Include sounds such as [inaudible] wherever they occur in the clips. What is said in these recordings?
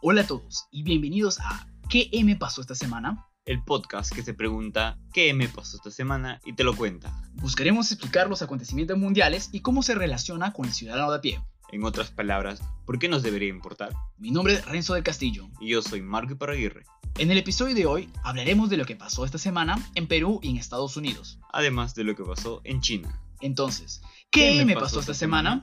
Hola a todos y bienvenidos a ¿Qué me pasó esta semana? El podcast que se pregunta ¿qué me pasó esta semana? y te lo cuenta. Buscaremos explicar los acontecimientos mundiales y cómo se relaciona con el ciudadano de a pie. En otras palabras, ¿por qué nos debería importar? Mi nombre es Renzo del Castillo. Y yo soy Marco Iparraguirre. En el episodio de hoy hablaremos de lo que pasó esta semana en Perú y en Estados Unidos. Además de lo que pasó en China. Entonces, ¿qué, me, pasó, esta semana?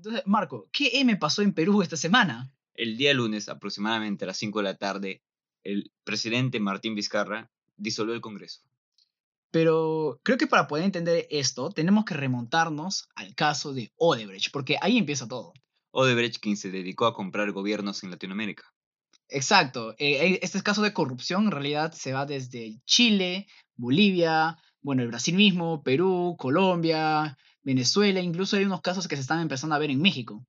Entonces, Marco, ¿qué me pasó en Perú esta semana? El día lunes, aproximadamente a las 5 de la tarde, el presidente Martín Vizcarra disolvió el Congreso. Pero creo que para poder entender esto, tenemos que remontarnos al caso de Odebrecht, porque ahí empieza todo. Odebrecht, quien se dedicó a comprar gobiernos en Latinoamérica. Exacto. Eh, este caso de corrupción en realidad se va desde Chile, Bolivia, bueno, el Brasil mismo, Perú, Colombia, Venezuela, incluso hay unos casos que se están empezando a ver en México.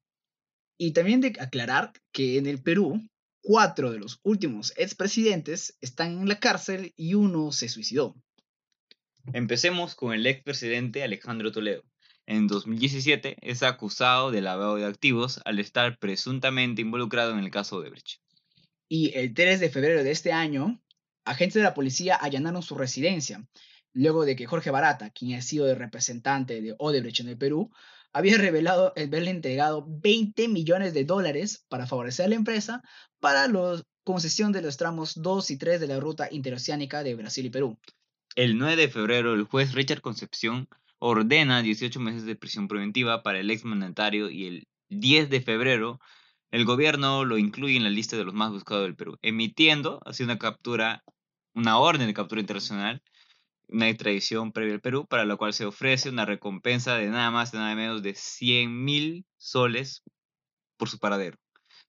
Y también de aclarar que en el Perú, cuatro de los últimos expresidentes están en la cárcel y uno se suicidó. Empecemos con el expresidente Alejandro Toledo. En 2017 es acusado de lavado de activos al estar presuntamente involucrado en el caso de Brecht. Y el 3 de febrero de este año, agentes de la policía allanaron su residencia, luego de que Jorge Barata, quien ha sido el representante de Odebrecht en el Perú, había revelado haberle entregado 20 millones de dólares para favorecer a la empresa para la concesión de los tramos 2 y 3 de la ruta interoceánica de Brasil y Perú. El 9 de febrero, el juez Richard Concepción ordena 18 meses de prisión preventiva para el exmandatario y el 10 de febrero el gobierno lo incluye en la lista de los más buscados del Perú, emitiendo así una captura, una orden de captura internacional una extradición previa al Perú, para la cual se ofrece una recompensa de nada más y nada menos de 100 mil soles por su paradero,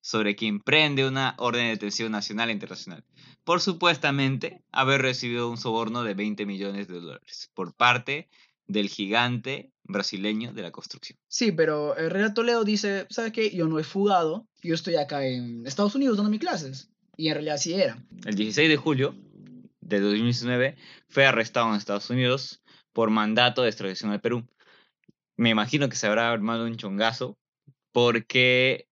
sobre quien prende una orden de detención nacional e internacional, por supuestamente haber recibido un soborno de 20 millones de dólares por parte del gigante brasileño de la construcción. Sí, pero el Real Toledo dice, ¿sabes qué? Yo no he fugado, yo estoy acá en Estados Unidos dando mis clases. Y en realidad sí era. El 16 de julio, de 2019 fue arrestado en Estados Unidos por mandato de extradición al Perú. Me imagino que se habrá armado un chongazo porque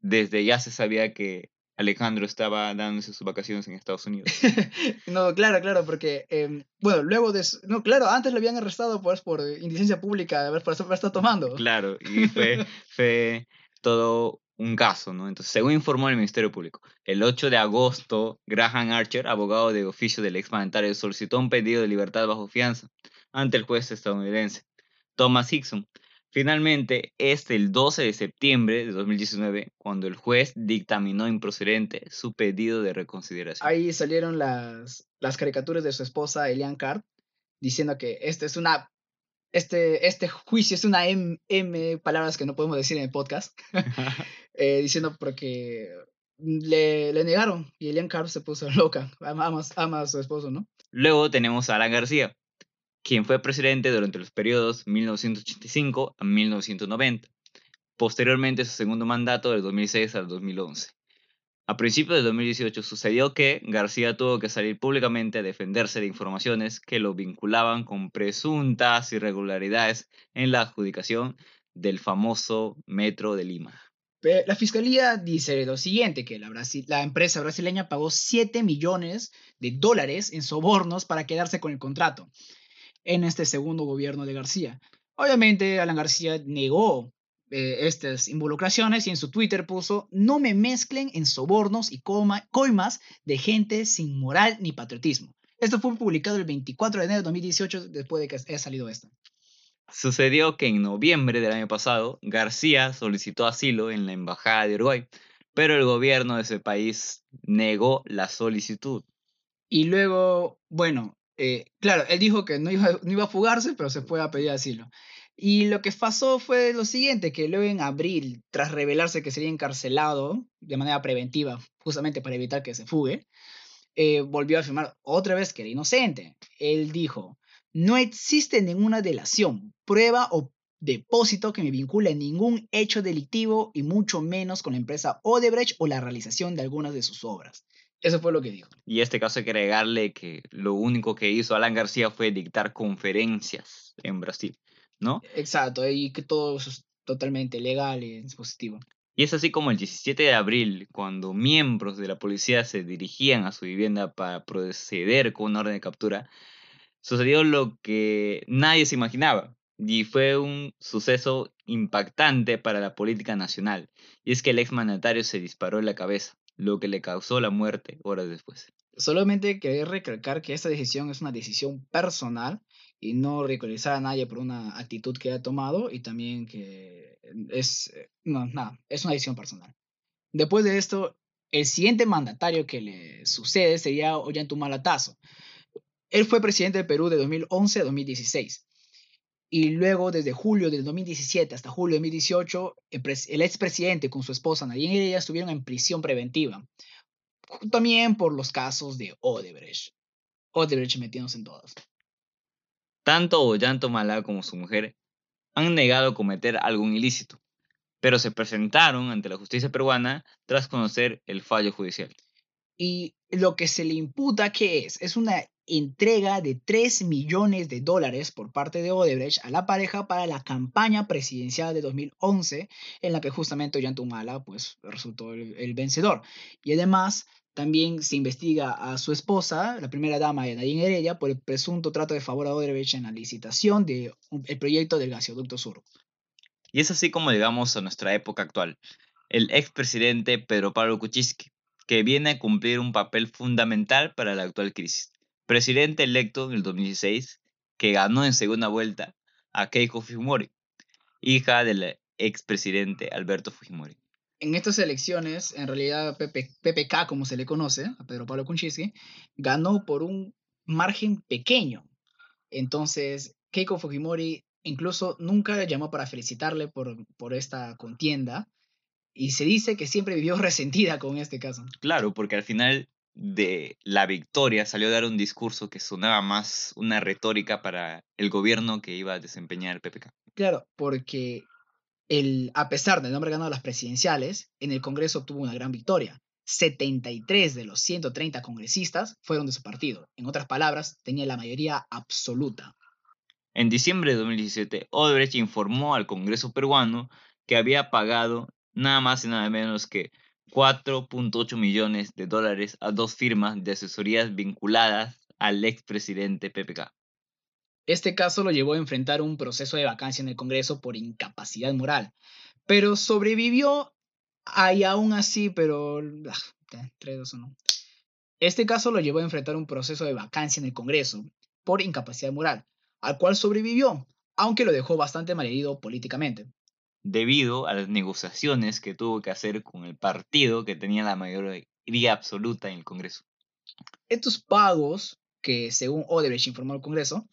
desde ya se sabía que Alejandro estaba dándose sus vacaciones en Estados Unidos. [laughs] no, claro, claro, porque, em, bueno, luego de... No, claro, antes lo habían arrestado pues, por indecencia pública, de haber, por estar tomando. Claro, y fue, [laughs] fue todo un caso, ¿no? Entonces, según informó el Ministerio Público, el 8 de agosto, Graham Archer, abogado de oficio del exmandatario, solicitó un pedido de libertad bajo fianza ante el juez estadounidense Thomas Hickson. Finalmente, es el 12 de septiembre de 2019 cuando el juez dictaminó improcedente su pedido de reconsideración. Ahí salieron las, las caricaturas de su esposa, Elian Card, diciendo que esta es una este, este juicio es una M, M, palabras que no podemos decir en el podcast, [laughs] eh, diciendo porque le, le, negaron y Elian Carlos se puso [laughs] loca, ama, ama, a su esposo, ¿no? Luego tenemos a Alan García, quien fue presidente durante los periodos 1985 a 1990, posteriormente su segundo mandato del 2006 al 2011. A principios de 2018 sucedió que García tuvo que salir públicamente a defenderse de informaciones que lo vinculaban con presuntas irregularidades en la adjudicación del famoso Metro de Lima. La fiscalía dice lo siguiente, que la, la, empresa brasileña pagó 7 millones de dólares en sobornos para quedarse con el contrato en este segundo gobierno de García. Obviamente, Alan García negó eh, estas involucraciones y en su Twitter puso, no me mezclen en sobornos y coimas de gente sin moral ni patriotismo. Esto fue publicado el 24 de enero de 2018 después de que haya salido esto. Sucedió que en noviembre del año pasado, García solicitó asilo en la Embajada de Uruguay, pero el gobierno de ese país negó la solicitud. Y luego, bueno, eh, claro, él dijo que no iba, no iba a fugarse, pero se fue a pedir asilo. Y lo que pasó fue lo siguiente, que luego en abril, tras revelarse que sería encarcelado de manera preventiva, justamente para evitar que se fugue, eh, volvió a afirmar otra vez que era inocente. Él dijo, no existe ninguna delación, prueba o depósito que me vincule a ningún hecho delictivo y mucho menos con la empresa Odebrecht o la realización de algunas de sus obras. Eso fue lo que dijo. Y este caso hay que agregarle que lo único que hizo Alan García fue dictar conferencias en Brasil. ¿No? Exacto, y que todos, totalmente legal y dispositivo. Y es así como el 17 de abril, cuando miembros de la policía se dirigían a su vivienda para proceder con una orden de captura, sucedió lo que nadie se imaginaba y fue un suceso impactante para la política nacional. Y es que el exmandatario se disparó en la cabeza, lo que le causó la muerte horas después. Solamente quería recalcar que esta decisión es una decisión personal y no ridiculizar a nadie por una actitud que ha tomado y también que es, eh, no, nada, es una decisión personal. Después de esto, el siguiente mandatario que le sucede sería Ollantumala Él fue presidente del Perú de 2011 a 2016. Y luego, desde julio del 2017 hasta julio de 2018, el, expresidente con su esposa Nadine Heredia estuvieron en prisión preventiva. También por los casos de Odebrecht. Odebrecht metiéndose en todas. Tanto Ollanto Malá como su mujer han negado cometer algún ilícito, pero se presentaron ante la justicia peruana tras conocer el fallo judicial. Y lo que se le imputa, ¿qué es? Es una entrega de 3 millones de dólares por parte de Odebrecht a la pareja para la campaña presidencial de 2011, en la que justamente Ollantumala pues, resultó el, vencedor. Y además también se investiga a su esposa, la primera dama de Nadine Heredia, por el presunto trato de favor a Odebrecht en la licitación del proyecto del gasoducto sur. Y es así como llegamos a nuestra época actual. El expresidente Pedro Pablo Kuczynski, que viene a cumplir un papel fundamental para la actual crisis. Presidente electo en el 2016, que ganó en segunda vuelta a Keiko Fujimori, hija del expresidente Alberto Fujimori en estas elecciones, en realidad PPK, como se le conoce, a Pedro Pablo Kuczynski, ganó por un margen pequeño. Entonces, Keiko Fujimori incluso nunca llamó para felicitarle por, por esta contienda y se dice que siempre vivió [laughs] resentida con este caso. Claro, porque al final de la victoria salió a dar un discurso que sonaba más una retórica para el gobierno que iba a desempeñar el PPK. Claro, porque el, a pesar del nombre ganado a las presidenciales, en el Congreso obtuvo una gran victoria. 73 de los 130 congresistas fueron de su partido. En otras palabras, tenía la mayoría absoluta. En diciembre de 2017, Odebrecht informó al Congreso peruano que había pagado nada más y nada menos que 4.8 millones de dólares a dos firmas de asesorías vinculadas al expresidente PPK. Este caso lo llevó a enfrentar un proceso de vacancia en el Congreso por incapacidad moral, pero sobrevivió y aún así, pero... Ah, este caso lo llevó a enfrentar un proceso de vacancia en el Congreso por incapacidad moral, al cual sobrevivió, aunque lo dejó bastante malherido políticamente. Debido a las negociaciones que tuvo que hacer con el partido que tenía la mayoría absoluta en el Congreso. Estos pagos, que según Odebrecht informó al Congreso,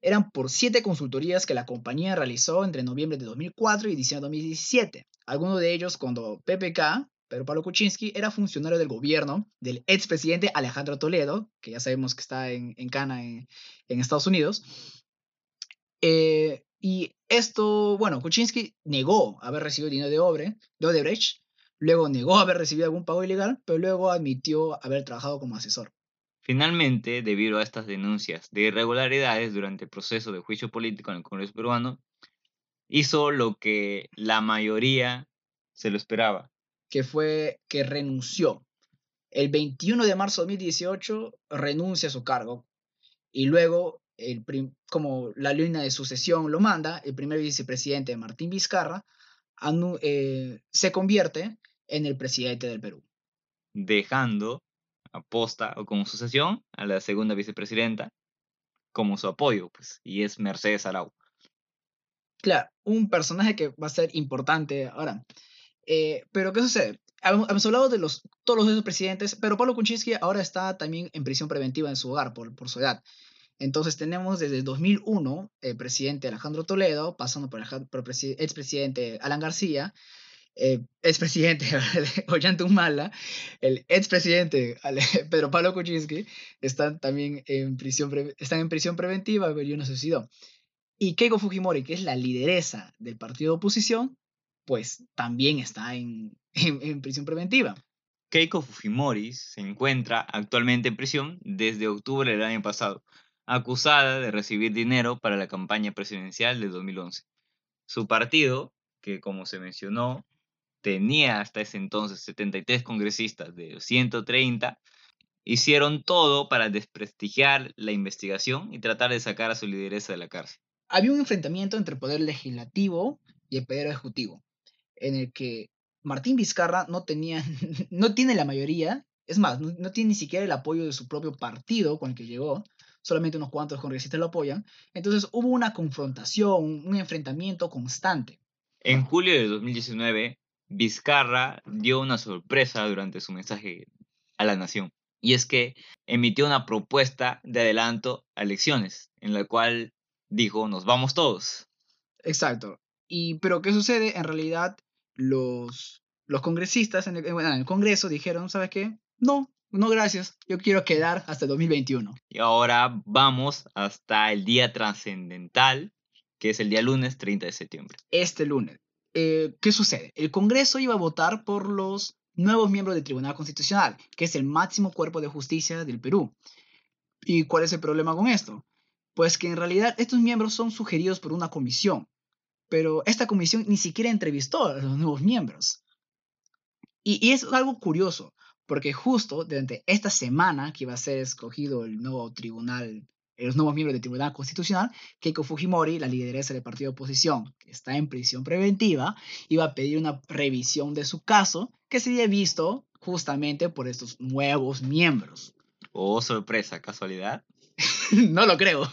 eran por siete consultorías que la compañía realizó entre noviembre de 2004 y diciembre de 2017. Algunos de ellos cuando PPK, Pedro Pablo Kuczynski, era funcionario del gobierno del expresidente Alejandro Toledo, que ya sabemos que está en, en Cana, en, Estados Unidos. Eh, y esto, bueno, Kuczynski negó haber recibido dinero de, Obre, de Odebrecht, luego negó haber recibido algún pago ilegal, pero luego admitió haber trabajado como asesor. Finalmente, debido a estas denuncias de irregularidades durante el proceso de juicio político en el Congreso peruano, hizo lo que la mayoría se lo esperaba. Que fue que renunció. El 21 de marzo de 2018 renuncia a su cargo y luego, el como la línea de sucesión lo manda, el primer vicepresidente Martín Vizcarra eh, se convierte en el presidente del Perú. Dejando aposta o como sucesión a la segunda vicepresidenta como su apoyo, pues, y es Mercedes Arau. Claro, un personaje que va a ser importante ahora. Eh, pero, ¿qué sucede? Hemos hablado de los, todos los presidentes, pero Pablo Kuczynski ahora está también en prisión preventiva en su hogar por, por su edad. Entonces tenemos desde 2001 el presidente Alejandro Toledo, pasando por por expresidente Alan García, eh, expresidente [laughs] Ollantumala, el expresidente [laughs] Pedro Pablo Kuczynski, están también en prisión, están en prisión preventiva, pero no suicidó. Y Keiko Fujimori, que es la lideresa del partido de oposición, pues también está en, [laughs] en prisión preventiva. Keiko Fujimori se encuentra actualmente en prisión desde octubre del año pasado, acusada de recibir dinero para la campaña presidencial de 2011. Su partido que como se mencionó, tenía hasta ese entonces 73 congresistas de 130, hicieron todo para desprestigiar la investigación y tratar de sacar a su lideresa de la cárcel. Había un enfrentamiento entre el poder legislativo y el poder ejecutivo, en el que Martín Vizcarra no, tenía, [laughs] no tiene la mayoría, es más, no, no tiene ni siquiera el apoyo de su propio partido con el que llegó, solamente unos cuantos congresistas lo apoyan, entonces hubo una confrontación, un enfrentamiento constante. En julio de 2019, Vizcarra dio una sorpresa durante su mensaje a la nación, y es que emitió una propuesta de adelanto a elecciones, en la cual dijo, nos vamos todos. Exacto. Y, pero ¿qué sucede? En realidad, los, los congresistas en el, en el Congreso dijeron, ¿sabes qué? No, no gracias, yo quiero quedar hasta 2021. Y ahora vamos hasta el día trascendental, que es el día lunes 30 de septiembre. Este lunes. Eh, ¿Qué sucede? El Congreso iba a votar por los nuevos miembros del Tribunal Constitucional, que es el máximo cuerpo de justicia del Perú. ¿Y cuál es el problema con esto? Pues que en realidad estos miembros son sugeridos por una comisión, pero esta comisión ni siquiera entrevistó a los nuevos miembros. Y, y es algo curioso, porque justo durante esta semana que iba a ser escogido el nuevo tribunal, los nuevos miembros del Tribunal Constitucional, Keiko Fujimori, la lideresa del partido de oposición, que está en prisión preventiva, iba a pedir una revisión de su caso que sería visto justamente por estos nuevos miembros. Oh, sorpresa, casualidad. [laughs] no lo creo.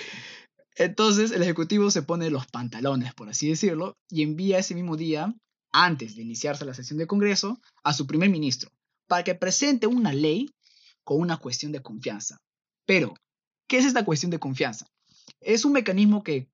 [laughs] Entonces el Ejecutivo se pone los pantalones, por así decirlo, y envía ese mismo día, antes de iniciarse la sesión de Congreso, a su primer ministro, para que presente una ley con una cuestión de confianza. Pero, ¿qué es esta cuestión de confianza? Es un mecanismo que,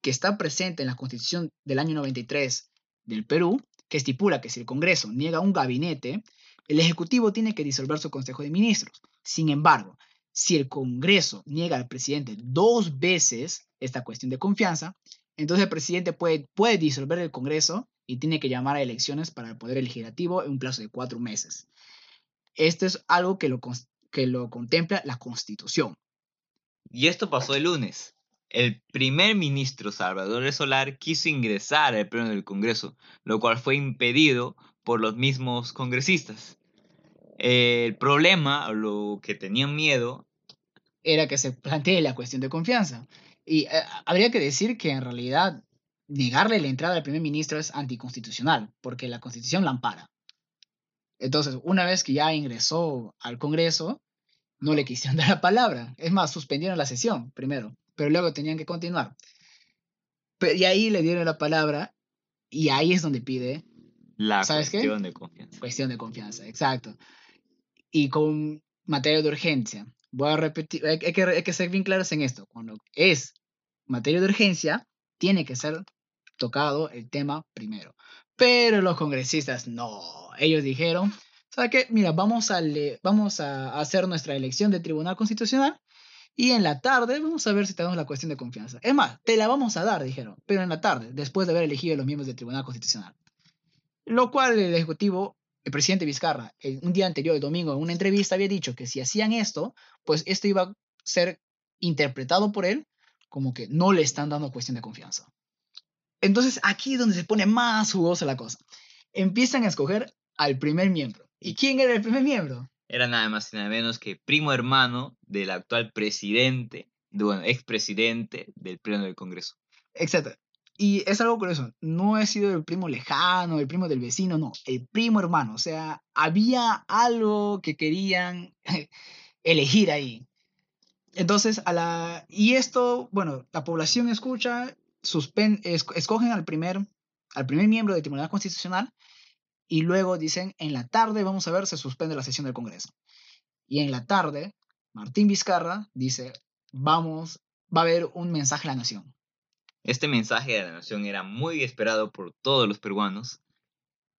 que está presente en la Constitución del año 93 del Perú, que estipula que si el Congreso niega un gabinete, el Ejecutivo tiene que disolver su Consejo de Ministros. Sin embargo, si el Congreso niega al presidente dos veces esta cuestión de confianza, entonces el presidente puede, puede disolver el Congreso y tiene que llamar a elecciones para el Poder Legislativo en un plazo de cuatro meses. Esto es algo que lo, que lo contempla la Constitución. Y esto pasó el lunes. El primer ministro Salvador Solar quiso ingresar al pleno del Congreso, lo cual fue impedido por los mismos congresistas. El problema, lo que tenían miedo, era que se plantee la cuestión de confianza. Y eh, habría que decir que en realidad negarle la entrada al primer ministro es anticonstitucional, porque la constitución la ampara. Entonces, una vez que ya ingresó al Congreso, no le quisieron [laughs] dar la palabra. Es más, suspendieron la sesión primero, pero luego tenían que continuar. Pero, y ahí le dieron la palabra y ahí es donde pide la ¿Sabes qué? cuestión de confianza. cuestión de confianza, exacto. Y con materia de urgencia. Voy a repetir, hay que, hay que ser bien claros en esto. Cuando es materia de urgencia, tiene que ser tocado el tema primero. Pero los congresistas no. Ellos dijeron, ¿sabe qué? Mira, vamos a, le- vamos a hacer nuestra elección de Tribunal Constitucional y en la tarde vamos a ver si tenemos la cuestión de confianza. Es más, te la vamos a dar, dijeron, pero en la tarde, después de haber elegido los miembros del Tribunal Constitucional. Lo cual el Ejecutivo, el presidente Vizcarra, un día anterior, el domingo, en una entrevista había dicho que si hacían esto, pues esto iba a ser interpretado por él como que no le están dando cuestión de confianza. Entonces aquí es donde se pone más jugosa la cosa. Empiezan a escoger al primer miembro. ¿Y quién era el primer miembro? Era nada más y nada menos que primo hermano del actual presidente, de, bueno, expresidente del Pleno del Congreso. Exacto. Y es algo curioso. No ha sido el primo lejano, el primo del vecino, no. El primo hermano. O sea, había algo que querían [laughs] elegir ahí. Entonces, a la... Y esto, bueno, la población escucha, suspen... es- escogen al primer, al primer miembro del Tribunal Constitucional y luego dicen, en la tarde vamos a ver, se suspende la sesión del Congreso. Y en la tarde, Martín Vizcarra dice, vamos, va a haber un mensaje a la nación. Este mensaje de la nación era muy esperado por todos los peruanos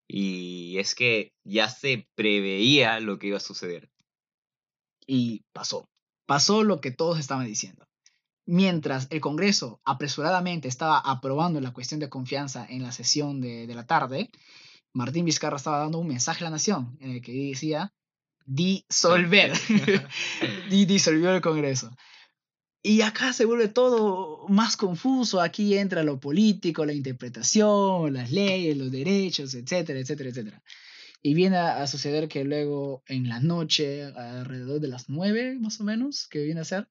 y es que ya se preveía lo que iba a suceder. Y pasó. Pasó lo que todos estaban diciendo. Mientras el Congreso apresuradamente estaba aprobando la cuestión de confianza en la sesión de, de la tarde, Martín Vizcarra estaba dando un mensaje a la nación en el que decía disolver. [laughs] y disolvió el Congreso. Y acá se vuelve todo más confuso. Aquí entra lo político, la interpretación, las leyes, los derechos, etcétera, etcétera, etcétera. Y viene a, suceder que luego en la noche, alrededor de las nueve más o menos, que viene a ser,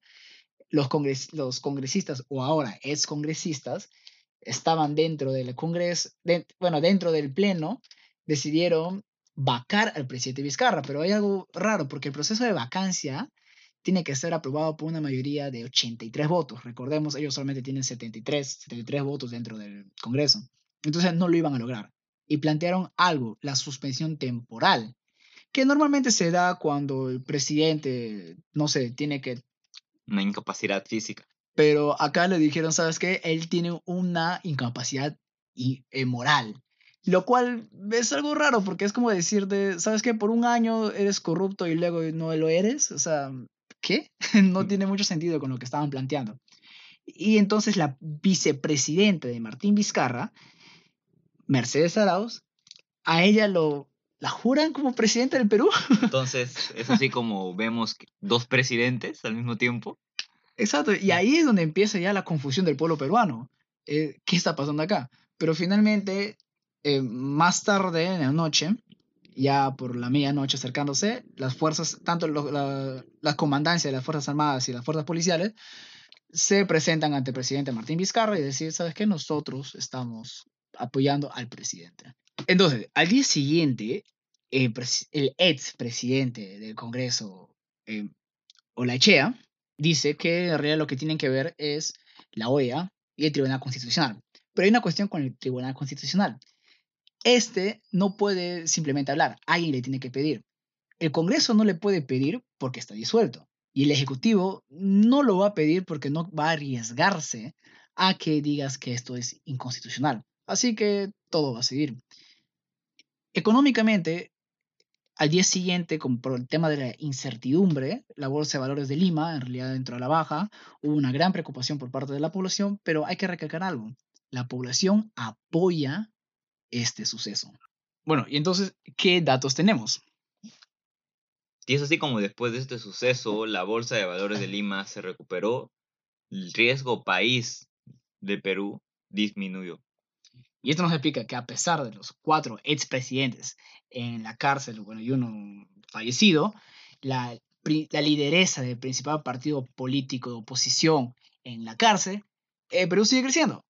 los, los congresistas, o ahora ex congresistas, estaban dentro del Congreso, bueno, dentro del Pleno, decidieron vacar al presidente Vizcarra. Pero hay algo raro, porque el proceso de vacancia tiene que ser aprobado por una mayoría de 83 votos. Recordemos, ellos solamente tienen 73, 73 votos dentro del Congreso. Entonces no lo iban a lograr. Y plantearon algo, la suspensión temporal, que normalmente se da cuando el presidente, no sé, tiene que... Una incapacidad física. Pero acá le dijeron, ¿sabes qué? Él tiene una incapacidad y, eh, moral. Lo cual es algo raro porque es como decirte, ¿sabes qué? Por un año eres corrupto y luego no lo eres. O sea, ¿qué? [laughs] no mm. tiene mucho sentido con lo que estaban planteando. Y entonces la vicepresidenta de Martín Vizcarra, Mercedes Arauz, a ella lo la juran como presidente del Perú. [laughs] Entonces, es así como vemos dos presidentes al mismo tiempo. Exacto, y ahí es donde empieza ya la confusión del pueblo peruano. Eh, ¿Qué está pasando acá? Pero finalmente, eh, más tarde en la noche, ya por la medianoche acercándose, las fuerzas, tanto la, la comandancia de las Fuerzas Armadas y las Fuerzas Policiales, se presentan ante el presidente Martín Vizcarra y decir, ¿sabes qué? Nosotros estamos apoyando al presidente. Entonces, al día siguiente, el, ex presidente del Congreso, eh, Olachea, dice que en realidad lo que tienen que ver es la OEA y el Tribunal Constitucional. Pero hay una cuestión con el Tribunal Constitucional. Este no puede simplemente hablar, alguien le tiene que pedir. El Congreso no le puede pedir porque está disuelto. Y el Ejecutivo no lo va a pedir porque no va a arriesgarse a que digas que esto es inconstitucional. Así que todo va a seguir. Económicamente, al día siguiente, como por el tema de la incertidumbre, la Bolsa de Valores de Lima en realidad entró a la baja, hubo una gran preocupación por parte de la población, pero hay que recalcar algo, la población apoya este suceso. Bueno, y entonces, ¿qué datos tenemos? Y es así como después de este suceso, la Bolsa de Valores de Lima se recuperó, el riesgo país de Perú disminuyó. Y esto nos explica que a pesar de los cuatro expresidentes en la cárcel, bueno, y uno fallecido, la, la lideresa del principal partido político de oposición en la cárcel, eh, Perú sigue creciendo.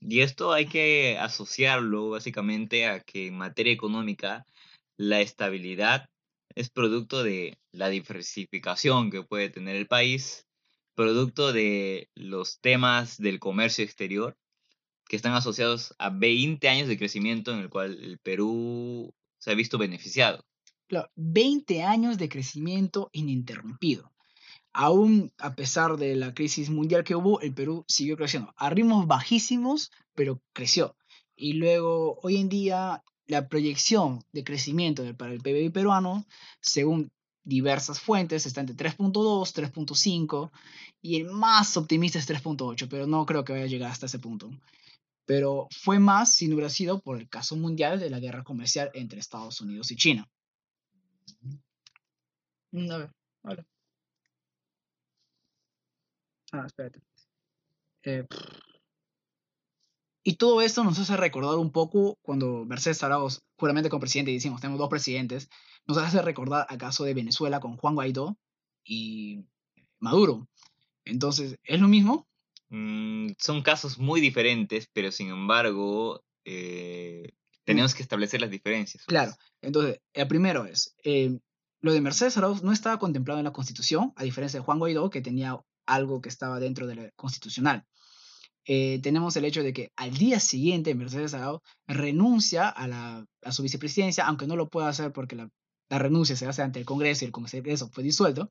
Y esto hay que asociarlo básicamente a que en materia económica la estabilidad es producto de la diversificación que puede tener el país, producto de los temas del comercio exterior que están asociados a 20 años de crecimiento en el cual el Perú se ha visto beneficiado. Claro, 20 años de crecimiento ininterrumpido. Aún a pesar de la crisis mundial que hubo, el Perú siguió creciendo. A ritmos bajísimos, pero creció. Y luego, hoy en día, la proyección de crecimiento para el PBI peruano, según diversas fuentes, está entre 3.2, 3.5 y el más optimista es 3.8, pero no creo que vaya a llegar hasta ese punto pero fue más si no hubiera sido por el caso mundial de la guerra comercial entre Estados Unidos y China. Mm, a ver, vale. Ah, espérate. Eh, y todo esto nos hace recordar un poco cuando Mercedes Arauz, puramente como presidente, y decimos, tenemos dos presidentes, nos hace recordar al caso de Venezuela con Juan Guaidó y Maduro. Entonces, ¿es lo mismo? Mm, son casos muy diferentes, pero sin embargo, eh, tenemos que establecer las diferencias. Claro, entonces, el primero es, eh, lo de Mercedes Arauz no estaba contemplado en la Constitución, a diferencia de Juan Guaidó, que tenía algo que estaba dentro de la constitucional. Eh, tenemos el hecho de que al día siguiente Mercedes Arauz renuncia a, la, a su vicepresidencia, aunque no lo pueda hacer porque la, la, renuncia se hace ante el Congreso y el Congreso fue disuelto.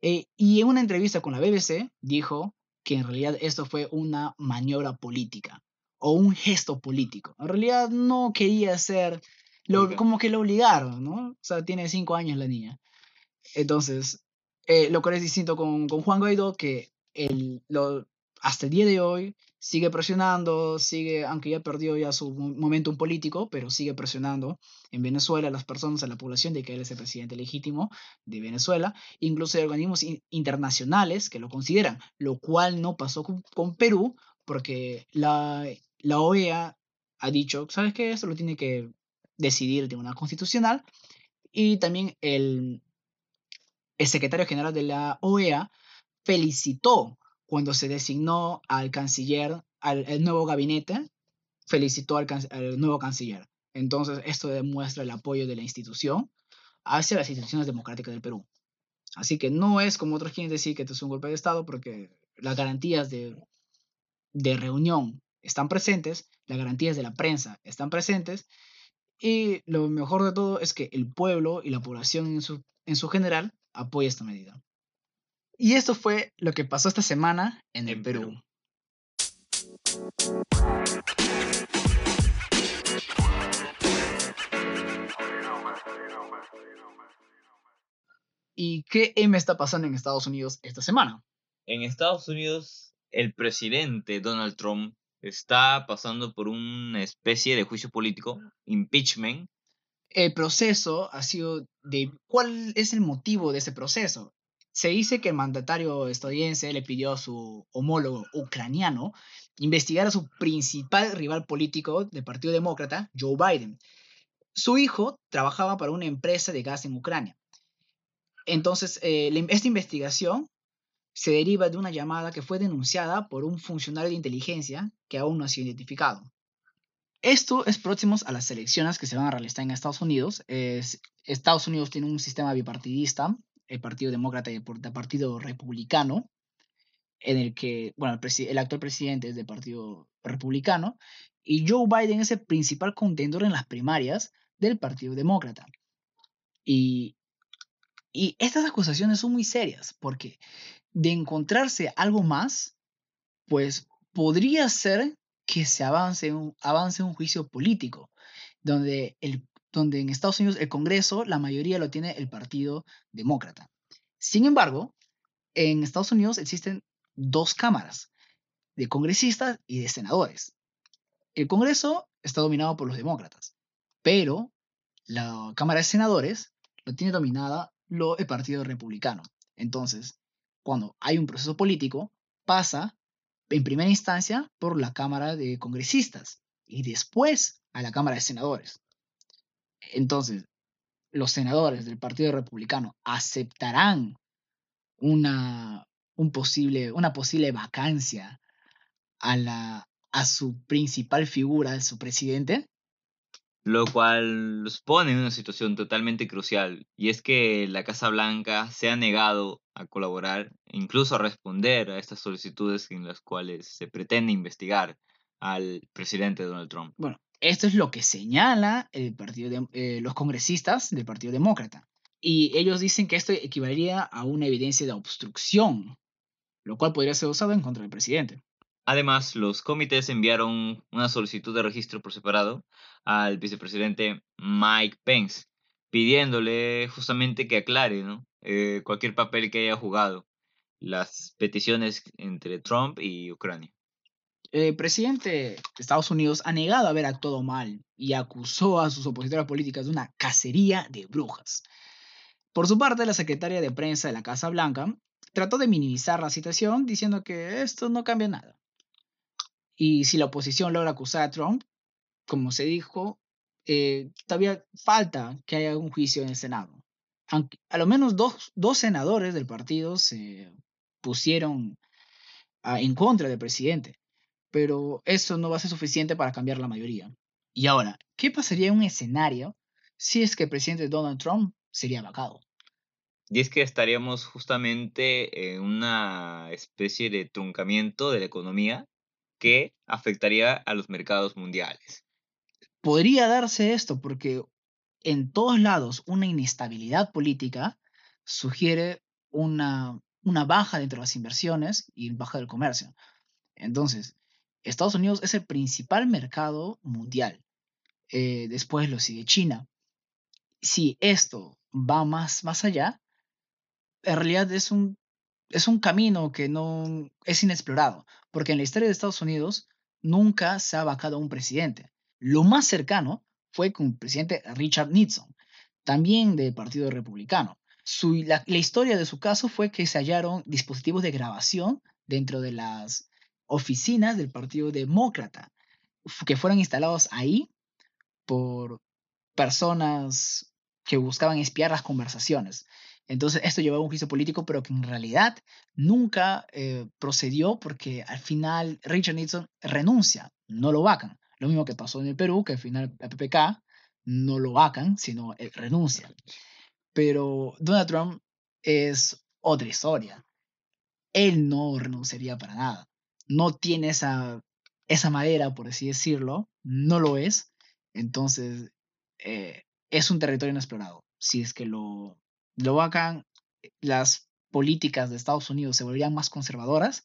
y en una entrevista con la BBC dijo que en realidad esto fue una maniobra política o un gesto político. En realidad no quería hacer, lo, como que lo obligaron, ¿no? O sea, tiene cinco años la niña. Entonces, eh, lo cual es distinto con, con Juan Guaidó, que el, lo, hasta el día de hoy sigue presionando, sigue, aunque ya perdió ya su momento político, pero sigue presionando en Venezuela a las personas, a la población de que él es el presidente legítimo de Venezuela. Incluso hay organismos internacionales que lo consideran, lo cual no pasó con, Perú, porque la, la OEA ha dicho, ¿sabes qué? Esto lo tiene que decidir el Tribunal Constitucional. Y también el, el secretario general de la OEA felicitó cuando se designó al canciller, al nuevo gabinete, felicitó al, al, nuevo canciller. Entonces, esto demuestra el apoyo de la institución hacia las instituciones democráticas del Perú. Así que no es como otros quieren decir que esto es un golpe de Estado, porque las garantías de, de reunión están presentes, las garantías de la prensa están presentes, y lo mejor de todo es que el pueblo y la población en su, en su general apoya esta medida. Y esto fue lo que pasó esta semana en el Perú. ¿Y qué M está pasando en Estados Unidos esta semana? En Estados Unidos, el presidente Donald Trump está pasando por una especie de juicio político, impeachment. El proceso ha sido de... ¿Cuál es el motivo de ese proceso? Se dice que el mandatario estadounidense le pidió a su homólogo ucraniano investigar a su principal rival político del Partido Demócrata, Joe Biden. Su hijo trabajaba para una empresa de gas en Ucrania. Entonces, eh, esta investigación se deriva de una llamada que fue denunciada por un funcionario de inteligencia que aún no ha sido identificado. Esto es próximo a las elecciones que se van a realizar en Estados Unidos. Estados Unidos tiene un sistema bipartidista el Partido Demócrata y el Partido Republicano, en el que, bueno, el, actual presidente es del Partido Republicano, y Joe Biden es el principal contendor en las primarias del Partido Demócrata. Y, y estas acusaciones son muy serias, porque de encontrarse algo más, pues podría ser que se avance un, avance un juicio político, donde el donde en Estados Unidos el Congreso, la mayoría lo tiene el Partido Demócrata. Sin embargo, en Estados Unidos existen dos cámaras, de congresistas y de senadores. El Congreso está dominado por los demócratas, pero la Cámara de Senadores lo tiene dominada lo, el Partido Republicano. Entonces, cuando hay un proceso político, pasa en primera instancia por la Cámara de Congresistas y después a la Cámara de Senadores. Entonces, los senadores del Partido Republicano aceptarán una, un posible, una posible vacancia a, la, a su principal figura, su presidente. Lo cual los pone en una situación totalmente crucial, y es que la Casa Blanca se ha negado a colaborar, incluso a responder a estas solicitudes en las cuales se pretende investigar al presidente Donald Trump. Bueno, esto es lo que señala el partido de, eh, los congresistas del Partido Demócrata. Y ellos dicen que esto equivalería a una evidencia de obstrucción, lo cual podría ser usado en contra del presidente. Además, los comités enviaron una solicitud de registro por separado al vicepresidente Mike Pence, pidiéndole justamente que aclare eh, cualquier papel que haya jugado las peticiones entre Trump y Ucrania. El presidente de Estados Unidos ha negado haber actuado mal y acusó a sus opositores políticos de una cacería de brujas. Por su parte, la secretaria de prensa de la Casa Blanca trató de minimizar la situación diciendo que esto no cambia nada. Y si la oposición logra acusar a Trump, como se dijo, eh, todavía falta que haya un juicio en el Senado. Aunque, a lo menos dos, dos senadores del partido se pusieron en contra del presidente pero eso no va a ser suficiente para cambiar la mayoría. Y ahora, ¿qué pasaría en un escenario si es que el presidente Donald Trump sería vacado? Y es que estaríamos justamente en una especie de truncamiento de la economía que afectaría a los mercados mundiales. Podría darse esto porque en todos lados una inestabilidad política sugiere una, una baja dentro de las inversiones y baja del comercio. Entonces, Estados Unidos es el principal mercado mundial. Eh, después lo sigue China. Si esto va más, más allá, en realidad es un, es un camino que no es inexplorado, porque en la historia de Estados Unidos nunca se ha vacado un presidente. Lo más cercano fue con el presidente Richard Nixon, también del Partido Republicano. Su, la, la historia de su caso fue que se hallaron dispositivos de grabación dentro de las oficinas del Partido Demócrata, que fueron instalados ahí por personas que buscaban espiar las conversaciones. Entonces, esto llevaba a un juicio político, pero que en realidad nunca eh, procedió porque al final Richard Nixon renuncia, no lo vacan. Lo mismo que pasó en el Perú, que al final la PPK no lo vacan, sino él renuncia. Pero Donald Trump es otra historia. Él no renunciaría para nada. No tiene esa, esa madera, por así decirlo, no lo es. Entonces, eh, es un territorio inexplorado. Si es que lo, lo vacan, las políticas de Estados Unidos se volverían más conservadoras.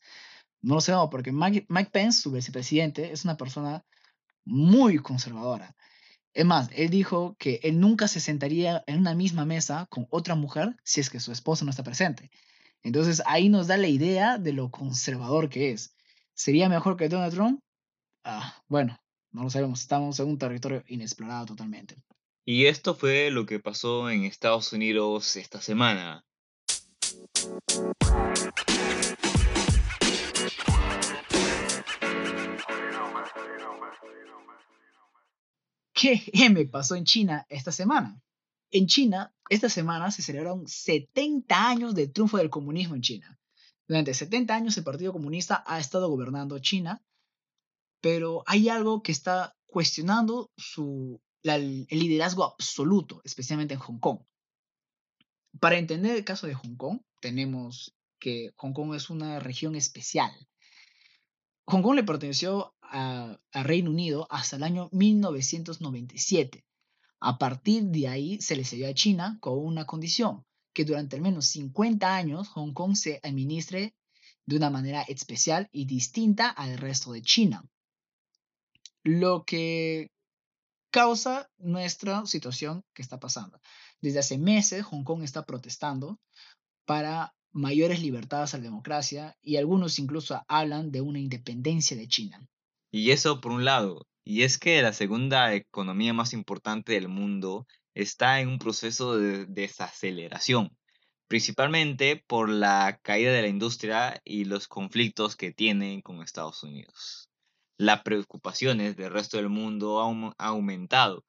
No lo sé, porque Mike, Mike Pence, su vicepresidente, es una persona muy conservadora. Es más, él dijo que él nunca se sentaría en una misma mesa con otra mujer si es que su esposa no está presente. Entonces ahí nos da la idea de lo conservador que es. ¿Sería mejor que Donald Trump? Ah, bueno, no lo sabemos. Estamos en un territorio inexplorado totalmente. Y esto fue lo que pasó en Estados Unidos esta semana. ¿Qué [laughs] M pasó en China esta semana? En China, esta semana se celebraron 70 años del triunfo del comunismo en China. Durante 70 años el Partido Comunista ha estado gobernando China, pero hay algo que está cuestionando su el liderazgo absoluto, especialmente en Hong Kong. Para entender el caso de Hong Kong, tenemos que Hong Kong es una región especial. Hong Kong le perteneció al Reino Unido hasta el año 1997. A partir de ahí se le cedió a China con una condición, que durante al menos 50 años Hong Kong se administre de una manera especial y distinta al resto de China. Lo que causa nuestra situación que está pasando. Desde hace meses Hong Kong está protestando para mayores libertades a la democracia y algunos incluso hablan de una independencia de China. Y eso por un lado. Y es que la segunda economía más importante del mundo está en un proceso de desaceleración, principalmente por la caída de la industria y los conflictos que tienen con Estados Unidos las preocupaciones del resto del mundo han aumentado.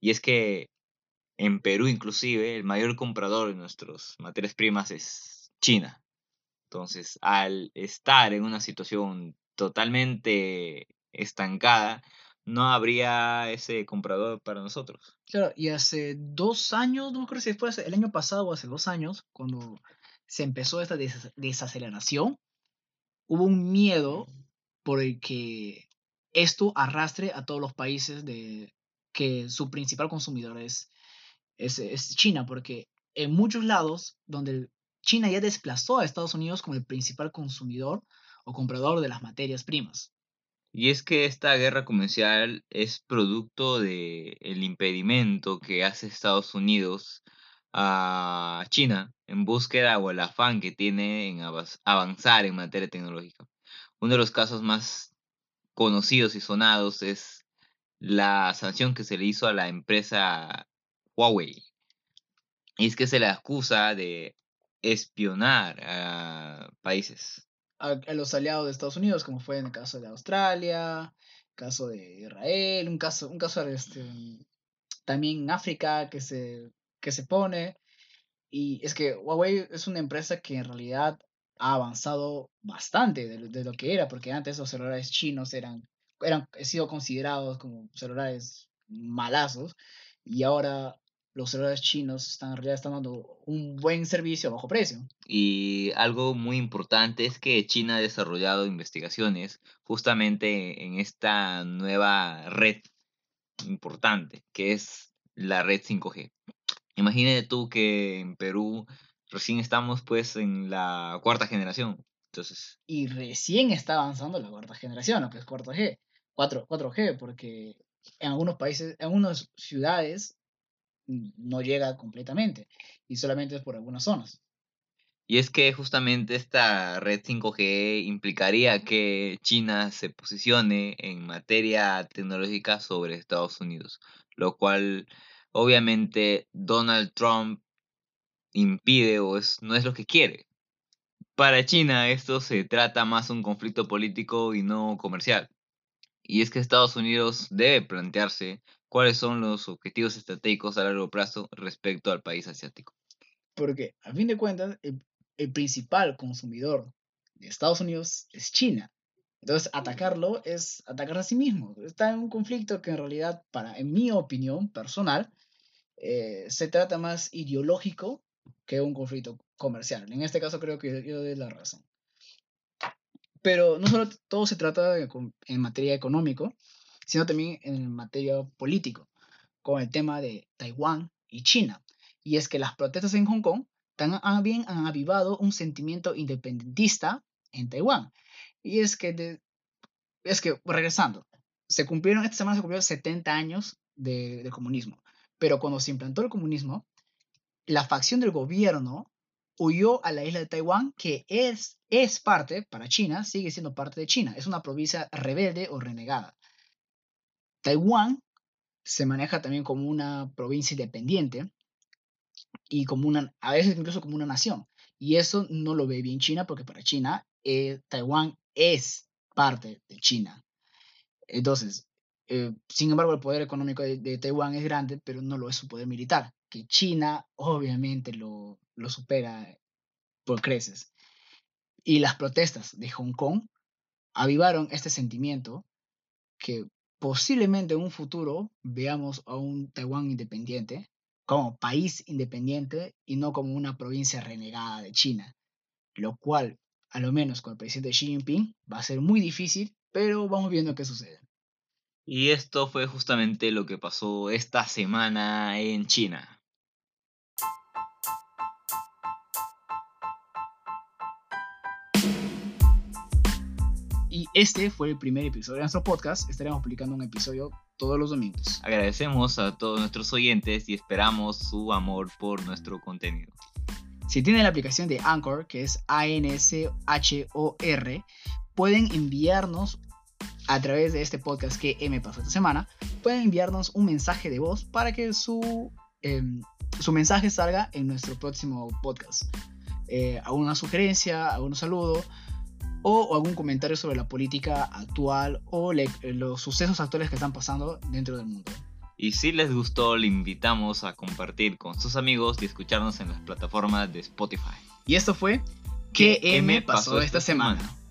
Y es que en Perú inclusive el mayor comprador de nuestras materias primas es China. Entonces, al estar en una situación totalmente estancada, no habría ese comprador para nosotros. Claro, y hace dos años, no creo si fue el año pasado o hace dos años, cuando se empezó esta desaceleración, hubo un miedo por el que esto arrastre a todos los países de que su principal consumidor es, es, China, porque en muchos lados donde China ya desplazó a Estados Unidos como el principal consumidor o comprador de las materias primas. Y es que esta guerra comercial es producto del el impedimento que hace Estados Unidos a China en búsqueda o el afán que tiene en avanzar en materia tecnológica. Uno de los casos más conocidos y sonados es la sanción que se le hizo a la empresa Huawei. Y es que se le acusa de espionar a países. A, los aliados de Estados Unidos, como fue en el caso de Australia, caso de Israel, un caso, un caso este, también en África que se, que se pone. Y es que Huawei es una empresa que en realidad ha avanzado bastante de, lo que era, porque antes los celulares chinos eran, eran sido considerados como celulares malazos y ahora los celulares chinos están realidad están dando un buen servicio a bajo precio. Y algo muy importante es que China ha desarrollado investigaciones justamente en esta nueva red importante, que es la red 5G. Imagínate tú que en Perú recién estamos pues en la cuarta generación. Entonces. Y recién está avanzando la cuarta generación, lo que es 4G. 4, 4G, porque en algunos países, en algunas ciudades no llega completamente y solamente es por algunas zonas. Y es que justamente esta red 5G implicaría que China se posicione en materia tecnológica sobre Estados Unidos, lo cual obviamente Donald Trump impide o es, no es lo que quiere. Para China esto se trata más un conflicto político y no comercial. Y es que Estados Unidos debe plantearse cuáles son los objetivos estratégicos a largo plazo respecto al país asiático. Porque, a fin de cuentas, el, el principal consumidor de Estados Unidos es China. Entonces, atacarlo es atacar a sí mismo. Está en un conflicto que en realidad, para, en mi opinión personal, eh, se trata más ideológico que un conflicto comercial. En este caso creo que yo doy la razón. Pero no solo todo se trata de, en materia económico, sino también en materia político, con el tema de Taiwán y China. Y es que las protestas en Hong Kong también han avivado un sentimiento independentista en Taiwán. Y es que, de- es que regresando, se cumplieron, esta semana se cumplieron 70 años de, del comunismo. Pero cuando se implantó el comunismo, la facción del gobierno huyó a la isla de Taiwán, que es, es parte, para China, sigue siendo parte de China. Es una provincia rebelde o renegada. Taiwán se maneja también como una provincia independiente y como una, a veces incluso como una nación. Y eso no lo ve bien China porque para China eh, Taiwán es parte de China. Entonces, eh, sin embargo, el poder económico de, de Taiwán es grande, pero no lo es su poder militar, que China obviamente lo, lo supera por creces. Y las protestas de Hong Kong avivaron este sentimiento que posiblemente en un futuro veamos a un Taiwán independiente como país independiente y no como una provincia renegada de China, lo cual, a lo menos con el presidente Xi Jinping, va a ser muy difícil, pero vamos viendo qué sucede. Y esto fue justamente lo que pasó esta semana en China. Y este fue el primer episodio de nuestro podcast. Estaremos publicando un episodio todos los domingos. Agradecemos a todos nuestros oyentes y esperamos su amor por nuestro contenido. Si tienen la aplicación de Anchor, que es A-N-C-H-O-R, pueden enviarnos a través de este podcast que me pasó esta semana, pueden enviarnos un mensaje de voz para que su, eh, su mensaje salga en nuestro próximo podcast. Eh, alguna sugerencia, algún saludo o, algún comentario sobre la política actual o le, los sucesos actuales que están pasando dentro del mundo. Y si les gustó, le invitamos a compartir con sus amigos y escucharnos en las plataformas de Spotify. Y esto fue ¿Qué, M pasó esta semana? semana?